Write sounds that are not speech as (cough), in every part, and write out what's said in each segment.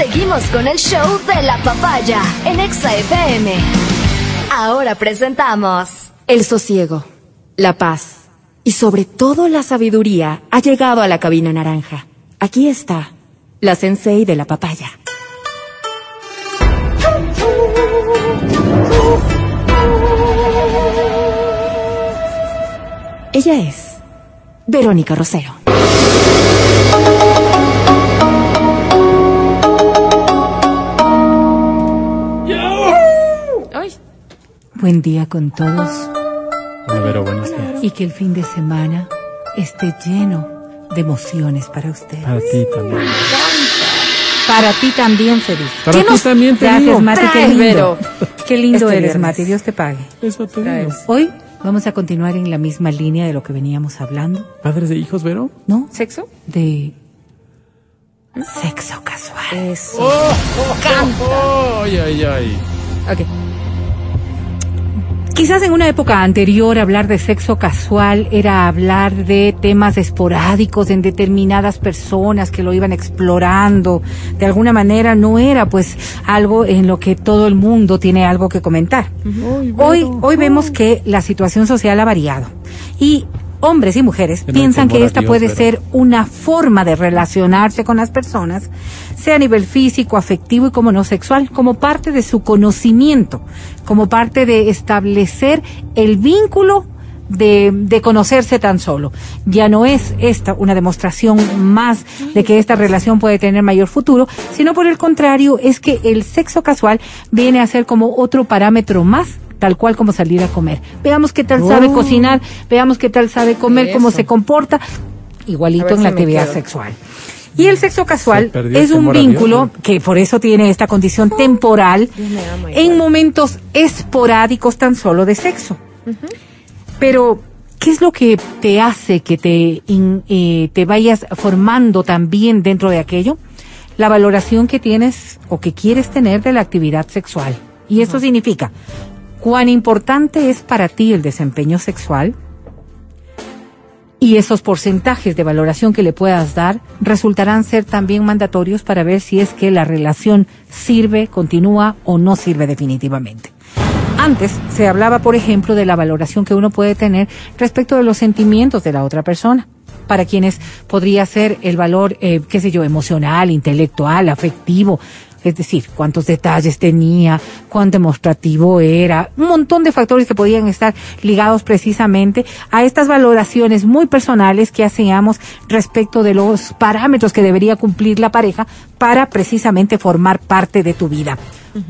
Seguimos con el show de la papaya en Exa FM. Ahora presentamos El sosiego, la paz y sobre todo la sabiduría ha llegado a la cabina naranja. Aquí está, la sensei de la papaya. Ella es Verónica Rosero. Buen día con todos Hola, Vero, buenos días. y que el fin de semana esté lleno de emociones para ustedes. Para ti también. Para ti también, Feliz. Para ¿Qué ti nos también te digo. Mati? Qué lindo. Qué lindo Este eres, viernes. Mati. Dios te pague. Eso te digo. Hoy vamos a continuar en la misma línea de lo que veníamos hablando, ¿Padres de hijos, Vero? ¿no? ¿Sexo? De sexo casual. Eso. Ay, ay, ay. Ok. Quizás en una época anterior hablar de sexo casual era hablar de temas esporádicos en determinadas personas que lo iban explorando. De alguna manera no era pues algo en lo que todo el mundo tiene algo que comentar. Hoy, hoy vemos que la situación social ha variado y hombres y mujeres no piensan que esta puede pero- ser una forma de relacionarse con las personas, sea a nivel físico, afectivo y como no sexual, como parte de su conocimiento, como parte de establecer el vínculo de, de conocerse tan solo. Ya no es esta una demostración más de que esta relación puede tener mayor futuro, sino por el contrario, es que el sexo casual viene a ser como otro parámetro más tal cual como salir a comer. Veamos qué tal sabe Oh. cocinar, veamos qué tal sabe comer, cómo Eso. se comporta, igualito en la si actividad quedo. sexual. Y el sexo Se casual es un a Dios, vínculo ¿no? que por eso tiene esta condición temporal me ama en momentos esporádicos tan solo de sexo. Pero, ¿qué es lo que te hace que te, in- eh, te vayas formando también dentro de aquello? La valoración que tienes o que quieres tener de la actividad sexual. Y esto significa cuán importante es para ti el desempeño sexual, y esos porcentajes de valoración que le puedas dar resultarán ser también mandatorios para ver si es que la relación sirve, continúa o no sirve definitivamente. Antes se hablaba, por ejemplo, de la valoración que uno puede tener respecto de los sentimientos de la otra persona. Para quienes podría ser el valor, eh, qué sé yo, emocional, intelectual, afectivo, es decir, cuántos detalles tenía, cuán demostrativo era, un montón de factores que podían estar ligados precisamente a estas valoraciones muy personales que hacíamos respecto de los parámetros que debería cumplir la pareja para precisamente formar parte de tu vida.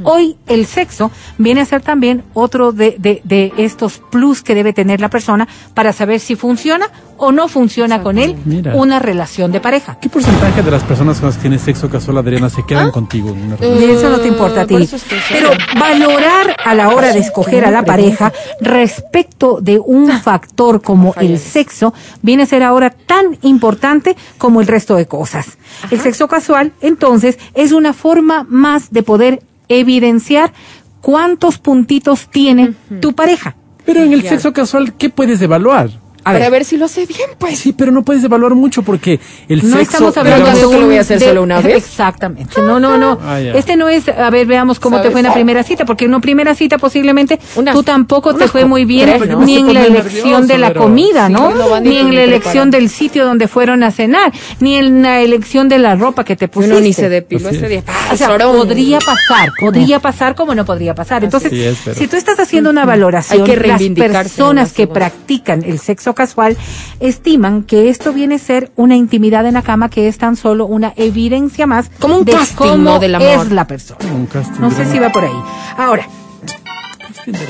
Hoy el sexo viene a ser también otro de, de, de estos plus que debe tener la persona para saber si funciona o no funciona con él Mira. una relación de pareja. ¿Qué porcentaje de las personas con las que tienes sexo casual, Adriana, se quedan contigo en una relación? Y eso no te importa a ti. Pero valorar a la hora de escoger a la pareja respecto de un factor como el sexo viene a ser ahora tan importante como el resto de cosas. El sexo casual, entonces, es una forma más de poder evidenciar cuántos puntitos tiene tu pareja. Pero en el sexo casual, ¿qué puedes evaluar? A Para ver, ver si lo hace bien, pues. Sí, pero no puedes evaluar mucho porque el no sexo... estamos hablando de ¿Acaso que un lo voy a hacer de- solo una (laughs) vez? Exactamente. No, no, no. Ah. Este no es, a ver, veamos cómo te fue en la primera cita, porque en una primera cita posiblemente Unas- tú tampoco te fue muy bien tres, ¿no? ni en la elección nervioso, de la pero- comida, Sí, ¿no? no ni en la elección del sitio donde fueron a cenar, ni en la elección de la ropa que te pusiste. Uno ni se depiló Así ese es. día. O sea, Sorón. podría pasar, podría pasar como no podría pasar. Entonces, Así es, pero- si tú estás haciendo una valoración, Hay que las personas que practican el sexo casual estiman que esto viene a ser una intimidad en la cama que es tan solo una evidencia más Como un de casting, cómo ¿no? del amor. es la persona. Un casting No sé si va por ahí. Ahora,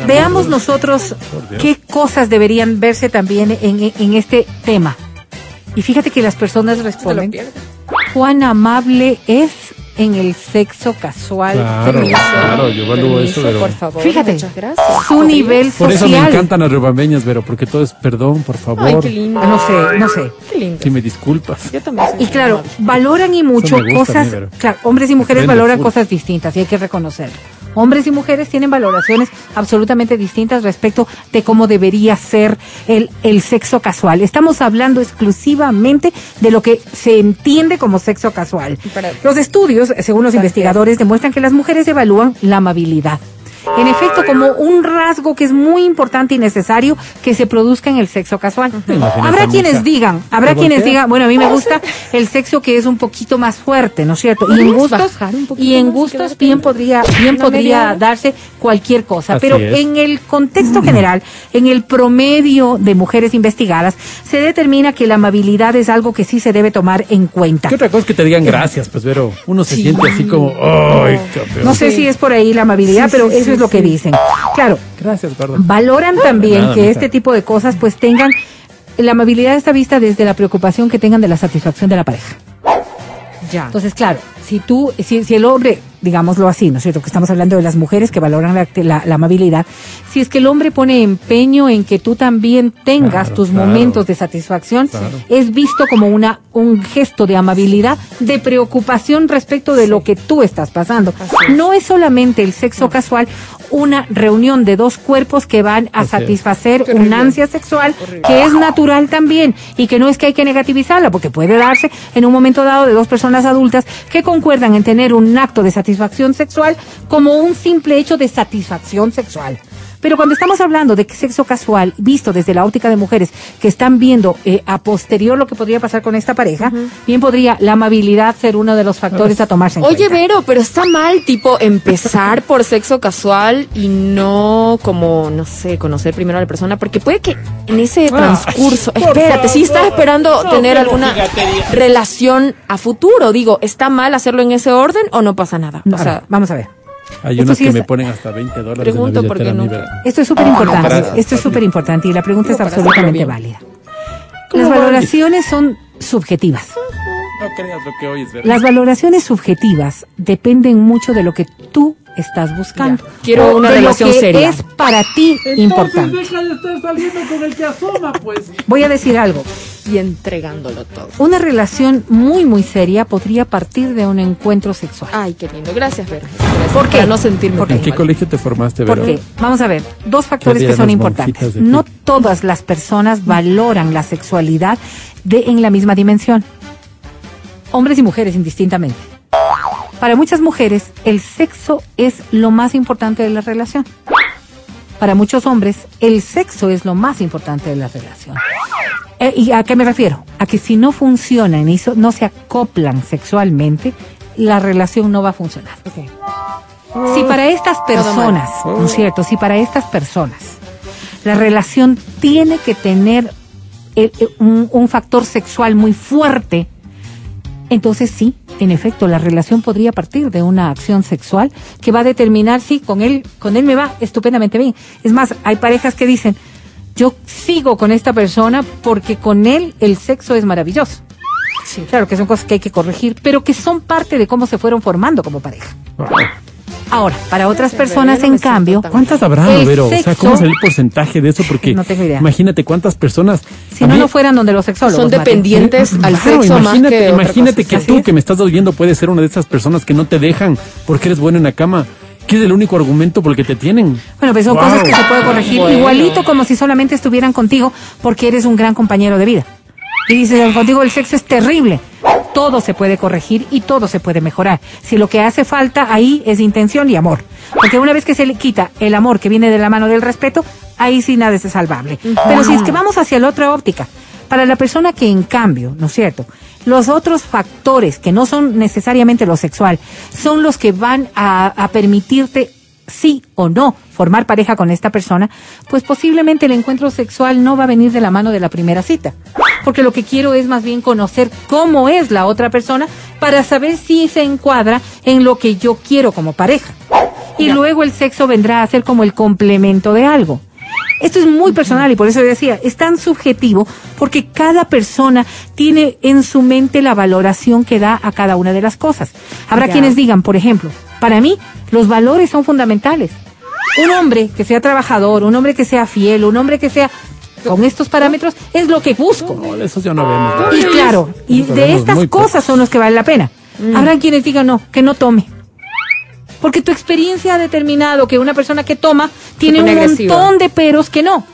veamos nosotros qué cosas deberían verse también en, en este tema. Y fíjate que las personas responden cuán amable es en el sexo casual. Claro, Permiso, claro, yo evalúo permiso, eso, pero... por favor. Fíjate, Muchas gracias. su nivel Por eso me social. encantan las rubambeñas, Vero, porque todo es perdón, por favor. Ay, qué lindo. No sé, no sé. Qué lindo. Si me disculpas. Yo también soy Y claro, valoran y mucho gusta cosas, mí, claro, hombres y mujeres valoran cosas distintas y hay que reconocerlo. Hombres y mujeres tienen valoraciones absolutamente distintas respecto de cómo debería ser el, el sexo casual. Estamos hablando exclusivamente de lo que se entiende como sexo casual. Los estudios, según los investigadores, demuestran que las mujeres evalúan la amabilidad. En efecto, como un rasgo que es muy importante y necesario que se produzca en el sexo casual. Habrá quienes mucha. digan, habrá quienes voltea. digan, bueno, a mí me gusta el sexo que es un poquito más fuerte, ¿no es cierto? Y en ¿Podrías gustos, y en gustos bien podría, bien podría darse cualquier cosa. Así Pero es. en el contexto general, en el promedio de mujeres investigadas, se determina que la amabilidad es algo que sí se debe tomar en cuenta. ¿Qué otra cosa es que te digan gracias? Pues, pero uno se siente así como, ¡ay, campeón! No sé Sí. si es por ahí la amabilidad, Sí, pero eso sí, es lo que dicen. Claro, Gracias, perdón. valoran también nada, que este tipo de cosas pues tengan la amabilidad está vista desde la preocupación que tengan de la satisfacción de la pareja. Ya. Entonces, claro, si tú, si, si el hombre, digámoslo así, ¿no es cierto? Que estamos hablando de las mujeres que valoran la, la- la amabilidad. Si es que el hombre pone empeño en que tú también tengas Claro, tus claro. momentos de satisfacción, Claro. es visto como una, un gesto de amabilidad, de preocupación respecto de lo que tú estás pasando. Es. No es solamente el sexo casual una reunión de dos cuerpos que van a Así es. satisfacer horrible. una ansia sexual Horrible. que es natural también y que no es que hay que negativizarla porque puede darse en un momento dado de dos personas adultas que concuerdan en tener un acto de satisfacción sexual como un simple hecho de satisfacción sexual. Pero cuando estamos hablando de sexo casual, visto desde la óptica de mujeres que están viendo eh, a posterior lo que podría pasar con esta pareja, bien podría la amabilidad ser uno de los factores a tomarse en Oye, cuenta. Vero, pero está mal, tipo, empezar (laughs) por sexo casual y no como, no sé, conocer primero a la persona, porque puede que en ese transcurso, por espérate, si estás esperando no, tener alguna relación a futuro, digo, ¿está mal hacerlo en ese orden o no pasa nada? O sea, vamos a ver. Hay Esto unos sí que es- me ponen hasta 20 dólares Pregunto en la por qué billetera, mi nunca. Vera. Esto es súper importante. gracias. Esto es súper importante y la pregunta es absolutamente válida. Las valoraciones son subjetivas. No creas lo que oyes, Vera. Las valoraciones subjetivas dependen mucho de lo que tú estás buscando. Ya. Quiero una de relación lo que seria. es para ti importante. de estar saliendo con el que asoma, pues. Voy a decir algo. y entregándolo todo. Una relación muy, muy seria podría partir de un encuentro sexual. Ay, qué lindo. Gracias, Vero. Gracias. ¿Por qué? Para no sentirme ¿Por tan ¿En qué mal. colegio te formaste, Vera? Porque, vamos a ver, dos factores ¿Qué que son importantes. No todas las personas valoran la sexualidad de, en la misma dimensión. Hombres y mujeres indistintamente. Para muchas mujeres, el sexo es lo más importante de la relación. Para muchos hombres, el sexo es lo más importante de la relación. Eh, ¿Y a qué me refiero? A que si no funcionan y no se acoplan sexualmente, la relación no va a funcionar. Si para estas personas, ¿no es cierto? Si para estas personas la relación tiene que tener un factor sexual muy fuerte, entonces sí, en efecto, la relación podría partir de una acción sexual que va a determinar si con él, con él me va estupendamente bien. Es más, hay parejas que dicen, yo sigo con esta persona porque con él el sexo es maravilloso. Sí. Claro que son cosas que hay que corregir, pero que son parte de cómo se fueron formando como pareja. Ahora, para otras personas, en cambio, ¿Cuántas habrá, El Vero? O sea, ¿cómo es el porcentaje de eso? Porque No tengo idea. imagínate cuántas personas... si no, mí- no fueran donde los sexólogos. Son dependientes al Claro, sexo más imagínate, que imagínate tú es. que me estás oyendo puedes ser una de esas personas que no te dejan porque eres bueno en la cama. ¿Qué es el único argumento por el que te tienen? Bueno, pues son Wow. cosas que se puede corregir Bueno. igualito como si solamente estuvieran contigo porque eres un gran compañero de vida. Y dices, contigo el sexo es terrible. Todo se puede corregir y todo se puede mejorar. Si lo que hace falta ahí es intención y amor. Porque una vez que se le quita el amor que viene de la mano del respeto, ahí sí nada es salvable. Pero si es que vamos hacia la otra óptica, para la persona que en cambio, ¿no es cierto? Los otros factores que no son necesariamente lo sexual, son los que van a, a permitirte sí o no formar pareja con esta persona, pues posiblemente el encuentro sexual no va a venir de la mano de la primera cita. Porque lo que quiero es más bien conocer cómo es la otra persona para saber si se encuadra en lo que yo quiero como pareja. Y luego el sexo vendrá a ser como el complemento de algo. Esto es muy personal y por eso decía, es tan subjetivo porque cada persona tiene en su mente la valoración que da a cada una de las cosas. Habrá Ya. quienes digan, por ejemplo, para mí los valores son fundamentales. Un hombre que sea trabajador, un hombre que sea fiel, un hombre que sea con estos parámetros es lo que busco. No, de esos ya no vemos. Y claro, y Eso de estas cosas son los que vale la pena. Habrá quienes digan no, que no tome. Porque tu experiencia ha determinado que una persona que toma tiene un agresiva. montón de peros que no.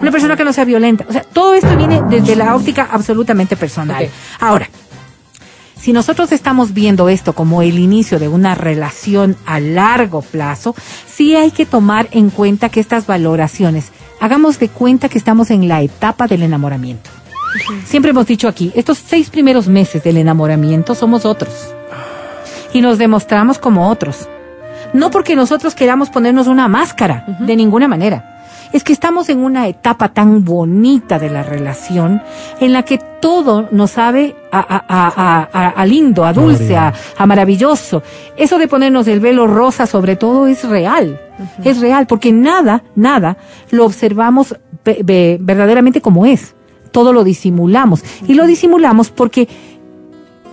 Una persona que no sea violenta. O sea, todo esto viene desde la óptica absolutamente personal. Ahora, si nosotros estamos viendo esto como el inicio de una relación a largo plazo, sí hay que tomar en cuenta que estas valoraciones, hagamos de cuenta que estamos en la etapa del enamoramiento. Siempre hemos dicho aquí, estos seis primeros meses del enamoramiento somos otros. Y nos demostramos como otros. No porque nosotros queramos ponernos una máscara, de ninguna manera. Es que estamos en una etapa tan bonita de la relación en la que todo nos sabe a, a- a- a- lindo, a dulce, a, a maravilloso. Eso de ponernos el velo rosa sobre todo es real. Es real porque nada, nada lo observamos ve- ve- verdaderamente como es. Todo lo disimulamos. Y lo disimulamos porque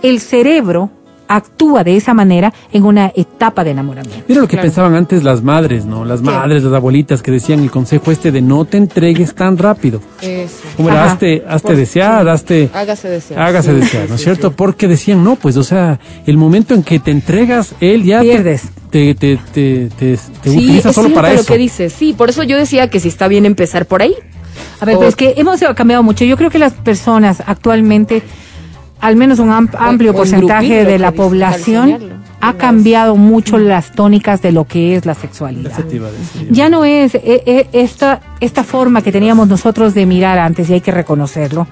el cerebro actúa de esa manera en una etapa de enamoramiento. Mira lo que Claro. pensaban antes las madres, ¿no? Las madres, las abuelitas que decían el consejo este de no te entregues tan rápido. Eso. Como era, hazte, hazte Por- desear, hazte... Hágase desear. Hágase Sí, desear, sí, ¿no es sí, cierto? sí. Porque decían, no, pues, o sea, el momento en que te entregas, él ya te- Pierdes. te, te, te, te, te Sí, utiliza es solo para lo eso. que dices. Sí, por eso yo decía que si está bien empezar por ahí. A ver, O- pero es que hemos cambiado mucho. Yo creo que las personas actualmente, al menos un am- amplio o porcentaje de la población, ha cambiado mucho las tónicas de lo que es la sexualidad. Ya no es eh, eh, esta, esta forma que teníamos nosotros de mirar antes, y hay que reconocerlo.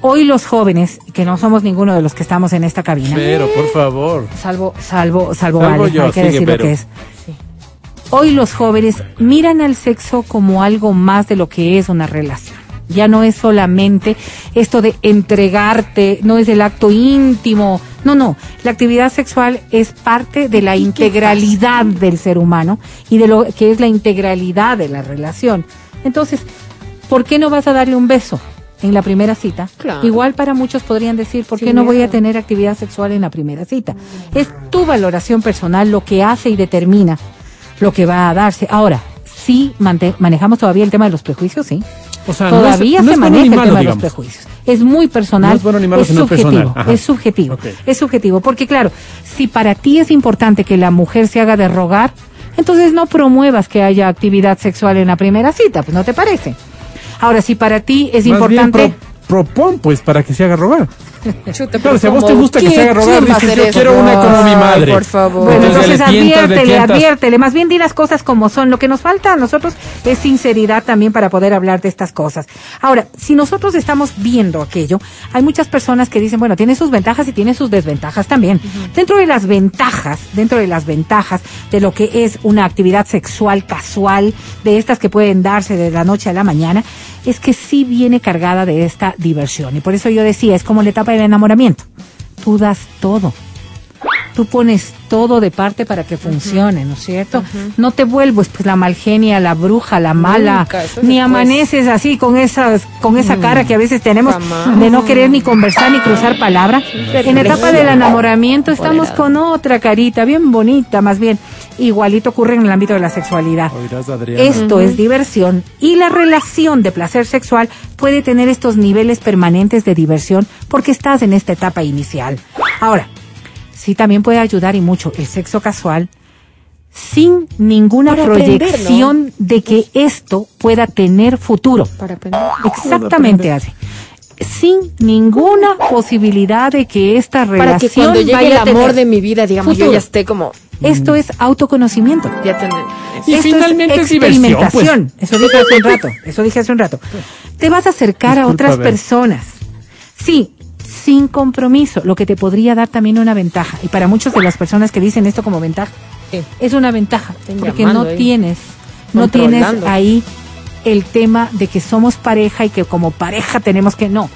Hoy los jóvenes, que no somos ninguno de los que estamos en esta cabina, Pero, por favor. salvo, salvo, salvo, Salvo Ale, yo, hay que sigue, decir lo que es. Hoy los jóvenes miran al sexo como algo más de lo que es una relación. Ya no es solamente esto de entregarte, no es el acto íntimo. No, no. La actividad sexual es parte de la integralidad del ser humano y de lo que es la integralidad de la relación. Entonces, ¿por qué no vas a darle un beso en la primera cita? Claro. Igual para muchos podrían decir, ¿por Sin qué no voy a tener actividad sexual en la primera cita? Es tu valoración personal lo que hace y determina lo que va a darse. Ahora, sí manejamos todavía el tema de los prejuicios, sí. O sea, no es- todavía no se bueno maneja el tema de los prejuicios. Es muy personal. No es bueno ni malo, sino subjetivo. personal. Es subjetivo. Es subjetivo. Porque claro, si para ti es importante que la mujer se haga de rogar, entonces no promuevas que haya actividad sexual en la primera cita, pues no te parece. Ahora, si para ti es Más importante... propón, pues, para que se haga rogar. Chuta, Claro, pero si a vos te gusta que se ¿Quién- haga rogar, dices, yo eso? quiero una como mi madre. Por favor. Bueno, Entonces, entonces tientas, adviértele, adviértele. Más bien di las cosas como son. Lo que nos falta a nosotros es sinceridad también para poder hablar de estas cosas. Ahora, si nosotros estamos viendo aquello, hay muchas personas que dicen, bueno, tiene sus ventajas y tiene sus desventajas también. Dentro de las ventajas, dentro de las ventajas de lo que es una actividad sexual casual, de estas que pueden darse de la noche a la mañana, es que sí viene cargada de esta diversión. Y por eso yo decía, es como la etapa del enamoramiento. Tú das todo. Tú pones todo de parte para que funcione, ¿no es cierto? No te vuelves pues la malgenia, la bruja, la mala, Nunca, ni amaneces así con esas con esa cara que a veces tenemos Jamás. de no querer ni conversar ni cruzar palabra. En la etapa del enamoramiento estamos con otra carita bien bonita, más bien. Igualito ocurre en el ámbito de la sexualidad. Oirás, Adriana. Esto es diversión y la relación de placer sexual puede tener estos niveles permanentes de diversión porque estás en esta etapa inicial. Ahora, sí también puede ayudar y mucho el sexo casual sin ninguna Para aprender, proyección de que esto pueda tener futuro. Para aprender. Exactamente así. Sin ninguna posibilidad de que esta relación Para que cuando llegue el vaya a amor de mi vida, digamos, yo futuro. ya esté como. Esto es autoconocimiento. Ya. Y Esto finalmente es diversión, experimentación. Eso dije hace un rato. Eso dije hace un rato. Te vas a acercar a otras personas. Sí, sin compromiso, lo que te podría dar también una ventaja. Y para muchas de las personas que dicen esto como ventaja, Sí. es una ventaja. Porque no ahí. tienes, no tienes ahí el tema de que somos pareja y que como pareja tenemos que no.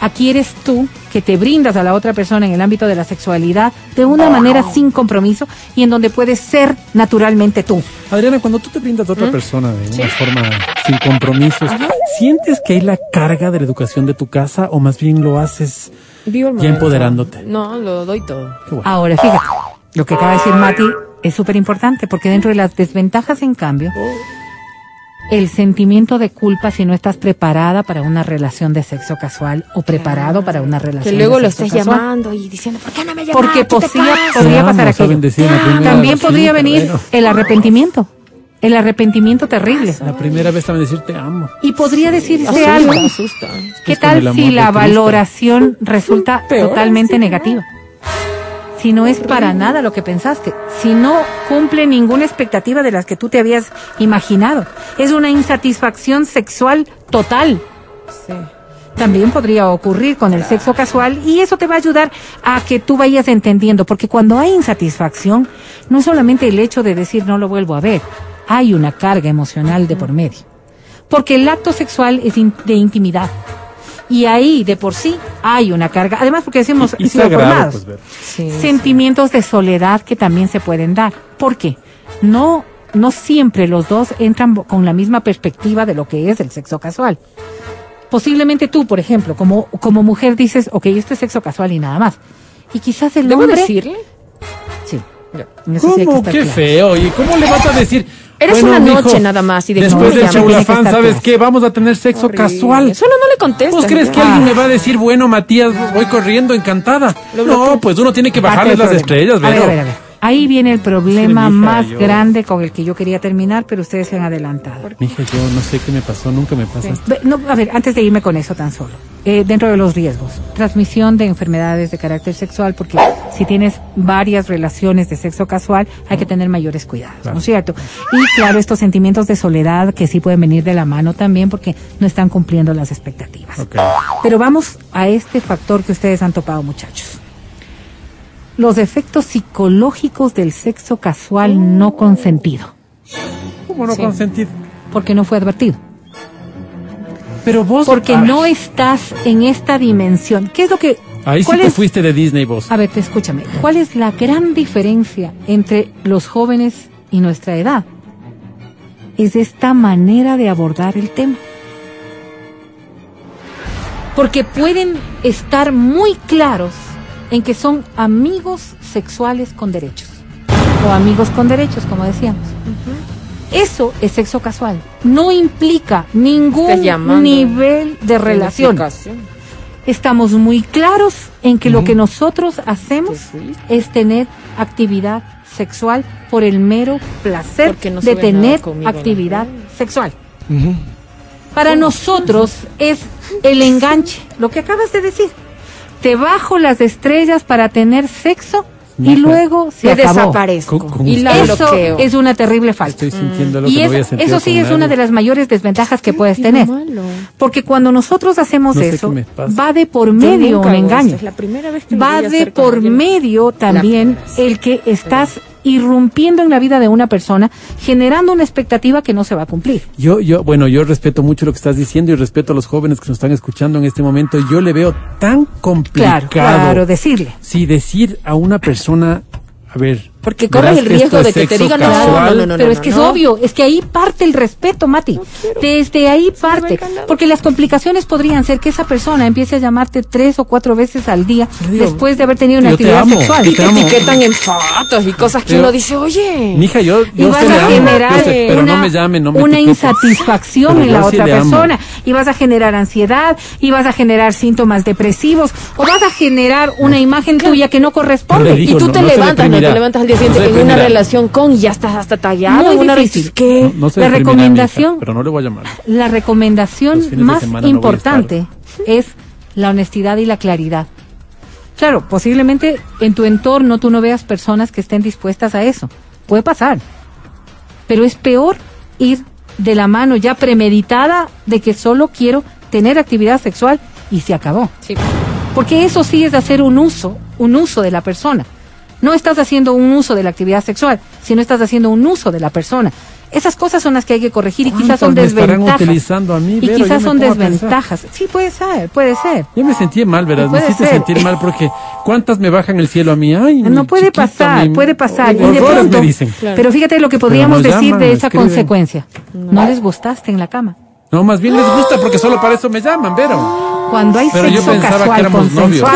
Aquí eres tú que te brindas a la otra persona en el ámbito de la sexualidad de una manera sin compromiso y en donde puedes ser naturalmente tú. Adriana, cuando tú te brindas a otra persona de una forma sin compromisos, ¿sientes que hay la carga de la educación de tu casa o más bien lo haces Vivo ya empoderándote? No, lo doy todo. Qué bueno. Ahora, fíjate, lo que acaba de decir Mati es súper importante porque dentro de las desventajas, en cambio, el sentimiento de culpa si no estás preparada para una relación de sexo casual o preparado para una relación Que luego de lo sexo estés casual. llamando y diciendo, ¿por qué no me llamas? Porque podría pasar aquello. También podría sí, venir bueno. el arrepentimiento. El arrepentimiento terrible. La primera vez saben decir te amo. Y podría decirse algo. asusta. ¿Qué tal si la valoración resulta Peor, totalmente sí. negativa? Si no es para nada lo que pensaste, si no cumple ninguna expectativa de las que tú te habías imaginado, es una insatisfacción sexual total. Sí. También podría ocurrir con el sexo casual y eso te va a ayudar a que tú vayas entendiendo, porque cuando hay insatisfacción, no es solamente el hecho de decir no lo vuelvo a ver, hay una carga emocional de por medio. Porque el acto sexual es in- de intimidad. Y ahí, de por sí, hay una carga. Además, porque decimos, Y, y sido sagrado, formados. pues, ver. Sí. Sentimientos de soledad que también se pueden dar. ¿Por qué? No, no siempre los dos entran con la misma perspectiva de lo que es el sexo casual. Posiblemente tú, por ejemplo, como, como mujer dices, ok, esto es sexo casual y nada más. Y quizás el ¿Debo hombre... decirle? Sí. Que ¿Cómo? Qué claro. feo. ¿Y cómo le vas a decir? Eres Bueno, una mijo, noche nada más y de Después del estar ¿sabes qué? Vamos a tener sexo Horrible. casual. Solo no le contestas. ¿Vos crees que alguien me va a decir, bueno, Matías, voy corriendo, encantada? No, pues uno tiene que bajarles las estrellas, A ver, Vero. a ver, a ver. Ahí viene el problema Sí, mija, más yo- grande con el que yo quería terminar, pero ustedes se han adelantado. Mija, yo no sé qué me pasó, nunca me pasa No, a ver, antes de irme con eso tan solo, eh, dentro de los riesgos, transmisión de enfermedades de carácter sexual, porque si tienes varias relaciones de sexo casual, hay que tener mayores cuidados, ¿no es cierto? Y claro, estos sentimientos de soledad que sí pueden venir de la mano también, porque no están cumpliendo las expectativas. Pero vamos a este factor que ustedes han topado, muchachos. Los efectos psicológicos del sexo casual no consentido, ¿Cómo no Sí. consentir? porque no fue advertido. Pero vos... Porque Ah, no estás en esta dimensión. ¿Qué es lo que... Ahí sí te es- fuiste de Disney vos. A ver, te escúchame. ¿Cuál es la gran diferencia entre los jóvenes y nuestra edad? Es esta manera de abordar el tema. Porque pueden estar muy claros en que son amigos sexuales con derechos. O amigos con derechos, como decíamos. Eso es sexo casual. No implica ningún nivel de relación. Estamos muy claros en que lo que nosotros hacemos es tener actividad sexual por el mero placer no de tener conmigo, actividad ¿no? sexual. Para nosotros es el enganche, lo que acabas de decir. Te bajo las estrellas para tener sexo y luego se desaparezco. ¿Cómo- cómo y la Eso bloqueo. es una terrible falta. Estoy sintiendo lo Y que eso, voy a sentir eso sí es una de las mayores desventajas que puedes tener. malo. Porque cuando nosotros hacemos No sé eso, va de por medio un engaño. Es la primera vez que Va de por medio también el que estás irrumpiendo en la vida de una persona, generando una expectativa que no se va a cumplir. Yo, yo, bueno, yo respeto mucho lo que estás diciendo y respeto a los jóvenes que nos están escuchando en este momento. Yo le veo tan complicado. Claro, claro, decirle. Sí, decir a una persona, a ver. Porque corres el riesgo es de que te digan, no, casual. no, no, no, Pero es que es obvio, es que ahí parte el respeto, Mati. Desde ahí parte. Porque las complicaciones podrían ser que esa persona empiece a llamarte tres o cuatro veces al día después de haber tenido una yo te actividad amo, sexual. Y te etiquetan en fotos y cosas que uno dice, oye. Mija, yo, y vas a generar una, no me llame, no me una etiquete. insatisfacción Pero en la otra persona y vas a generar ansiedad y vas a generar síntomas depresivos o vas a generar una imagen tuya que no corresponde. y tú te levantas, no te levantas al día siguiente en una relación con y ya estás hasta tallado. Muy una difícil. relación- ¿Qué? No, no se La recomendación- pero no le voy a llamar. La recomendación más no importante es la honestidad y la claridad. Claro, posiblemente en tu entorno tú no veas personas que estén dispuestas a eso. Puede pasar. Pero es peor ir de la mano ya premeditada de que solo quiero tener actividad sexual y se acabó. Sí. Porque eso sí es hacer un uso, un uso de la persona. No estás haciendo un uso de la actividad sexual, sino estás haciendo un uso de la persona. Esas cosas son las que hay que corregir y quizás son ¿Cuántas me estarán desventajas. utilizando a mí, y Vero? Yo quizás son desventajas. Sí, puede ser, puede ser. Yo me sentí mal, ¿verdad? Me Puede hiciste ser. sentir mal porque ¿cuántas me bajan el cielo a mí? Ay, No puede pasar, mi- puede pasar. Y de Horrores pronto, me dicen. Claro. pero fíjate lo que podríamos decir llaman, de esa escriben. consecuencia. No les gustaste en la cama. No, más bien les gusta porque solo para eso me llaman, Vero. Cuando hay Pero yo sexo pensaba que casual éramos novios.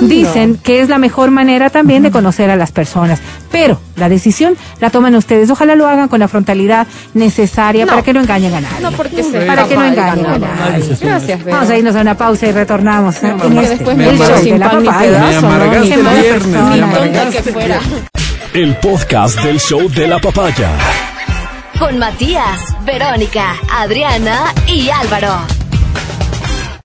Dicen que es la mejor manera también de conocer a las personas. Pero la decisión la toman ustedes. Ojalá lo hagan con la frontalidad necesaria No. para que no engañen a nadie. No, porque se Para que no engañen a nadie. Gracias, Vero. Vamos a irnos a una pausa y retornamos en Porque este después me el show de la papaya. Me. El podcast del show de la papaya. Con Matías, Verónica, Adriana y Álvaro.